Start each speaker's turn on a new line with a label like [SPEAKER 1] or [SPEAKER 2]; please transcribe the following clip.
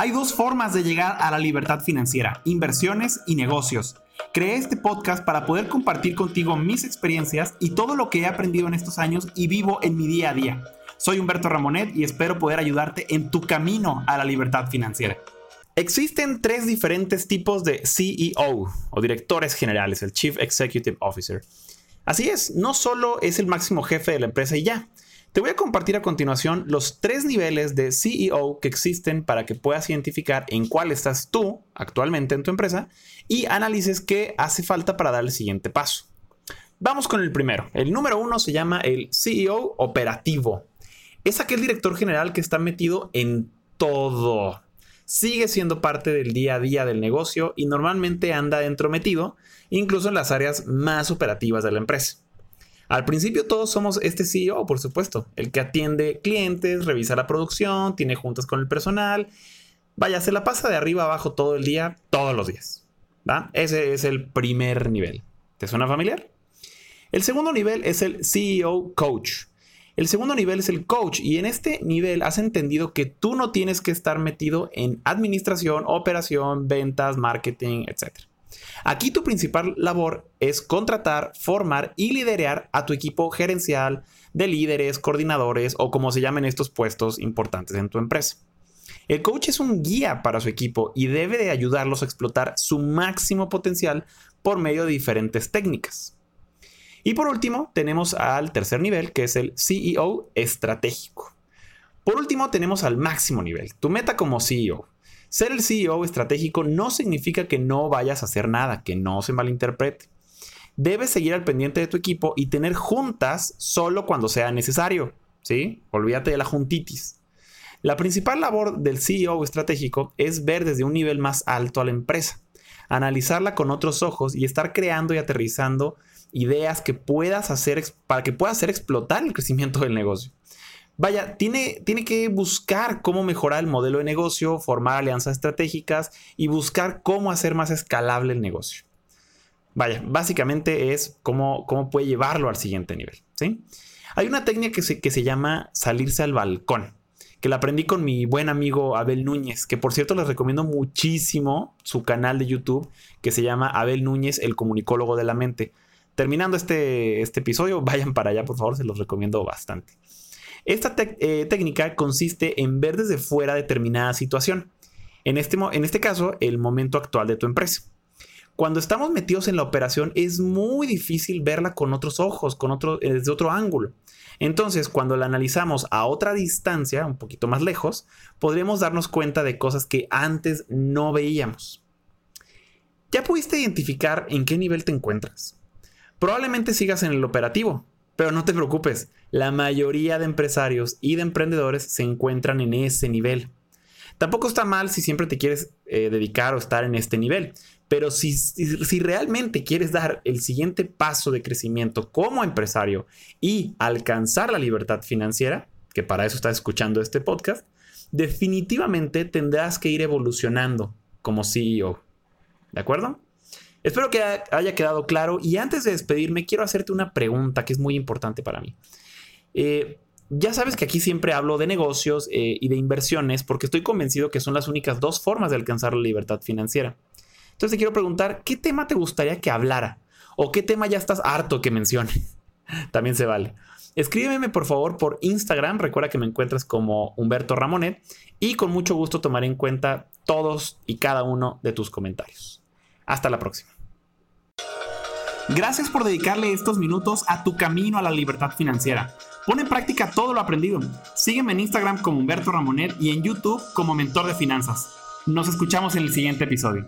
[SPEAKER 1] Hay dos formas de llegar a la libertad financiera, inversiones y negocios. Creé este podcast para poder compartir contigo mis experiencias y todo lo que he aprendido en estos años y vivo en mi día a día. Soy Humberto Ramonet y espero poder ayudarte en tu camino a la libertad financiera. Existen tres diferentes tipos de CEO o directores generales, el Chief Executive Officer. Así es, no solo es el máximo jefe de la empresa y ya. Te voy a compartir a continuación los tres niveles de CEO que existen para que puedas identificar en cuál estás tú actualmente en tu empresa y analices qué hace falta para dar el siguiente paso. Vamos con el primero. El número uno se llama el CEO operativo. Es aquel director general que está metido en todo sigue siendo parte del día a día del negocio y normalmente anda dentro metido, incluso en las áreas más operativas de la empresa. Al principio todos somos este CEO, por supuesto, el que atiende clientes, revisa la producción, tiene juntas con el personal, vaya, se la pasa de arriba abajo todo el día, todos los días. Ese es el primer nivel. ¿Te suena familiar? El segundo nivel es el CEO Coach. El segundo nivel es el coach y en este nivel has entendido que tú no tienes que estar metido en administración, operación, ventas, marketing, etc. Aquí tu principal labor es contratar, formar y liderar a tu equipo gerencial de líderes, coordinadores o como se llamen estos puestos importantes en tu empresa. El coach es un guía para su equipo y debe de ayudarlos a explotar su máximo potencial por medio de diferentes técnicas. Y por último, tenemos al tercer nivel, que es el CEO estratégico. Por último, tenemos al máximo nivel, tu meta como CEO. Ser el CEO estratégico no significa que no vayas a hacer nada, que no se malinterprete. Debes seguir al pendiente de tu equipo y tener juntas solo cuando sea necesario. ¿Sí? Olvídate de la juntitis. La principal labor del CEO estratégico es ver desde un nivel más alto a la empresa, analizarla con otros ojos y estar creando y aterrizando ideas que puedas hacer para que puedas hacer explotar el crecimiento del negocio. Vaya, tiene, tiene que buscar cómo mejorar el modelo de negocio, formar alianzas estratégicas y buscar cómo hacer más escalable el negocio. Vaya, básicamente es cómo, cómo puede llevarlo al siguiente nivel. ¿sí? Hay una técnica que se, que se llama salirse al balcón, que la aprendí con mi buen amigo Abel Núñez, que por cierto les recomiendo muchísimo su canal de YouTube que se llama Abel Núñez, el comunicólogo de la mente terminando este, este episodio, vayan para allá, por favor, se los recomiendo bastante. Esta eh, técnica consiste en ver desde fuera determinada situación. En este, en este caso, el momento actual de tu empresa. Cuando estamos metidos en la operación es muy difícil verla con otros ojos, con otro, eh, desde otro ángulo. Entonces, cuando la analizamos a otra distancia, un poquito más lejos, podremos darnos cuenta de cosas que antes no veíamos. ¿Ya pudiste identificar en qué nivel te encuentras? Probablemente sigas en el operativo, pero no te preocupes, la mayoría de empresarios y de emprendedores se encuentran en ese nivel. Tampoco está mal si siempre te quieres eh, dedicar o estar en este nivel, pero si, si, realmente quieres dar el siguiente paso de crecimiento como empresario y alcanzar la libertad financiera, que para eso estás escuchando este podcast, definitivamente tendrás que ir evolucionando como CEO. ¿De acuerdo? Espero que haya quedado claro y antes de despedirme quiero hacerte una pregunta que es muy importante para mí. Eh, ya sabes que aquí siempre hablo de negocios eh, y de inversiones porque estoy convencido que son las únicas dos formas de alcanzar la libertad financiera. Entonces te quiero preguntar, ¿qué tema te gustaría que hablara? ¿O qué tema ya estás harto que mencione? También se vale. Escríbeme por favor por Instagram, recuerda que me encuentras como Humberto Ramonet y con mucho gusto tomaré en cuenta todos y cada uno de tus comentarios. Hasta la próxima. Gracias por dedicarle estos minutos a tu camino a la libertad financiera. Pon en práctica todo lo aprendido. Sígueme en Instagram como Humberto Ramonet y en YouTube como Mentor de Finanzas. Nos escuchamos en el siguiente episodio.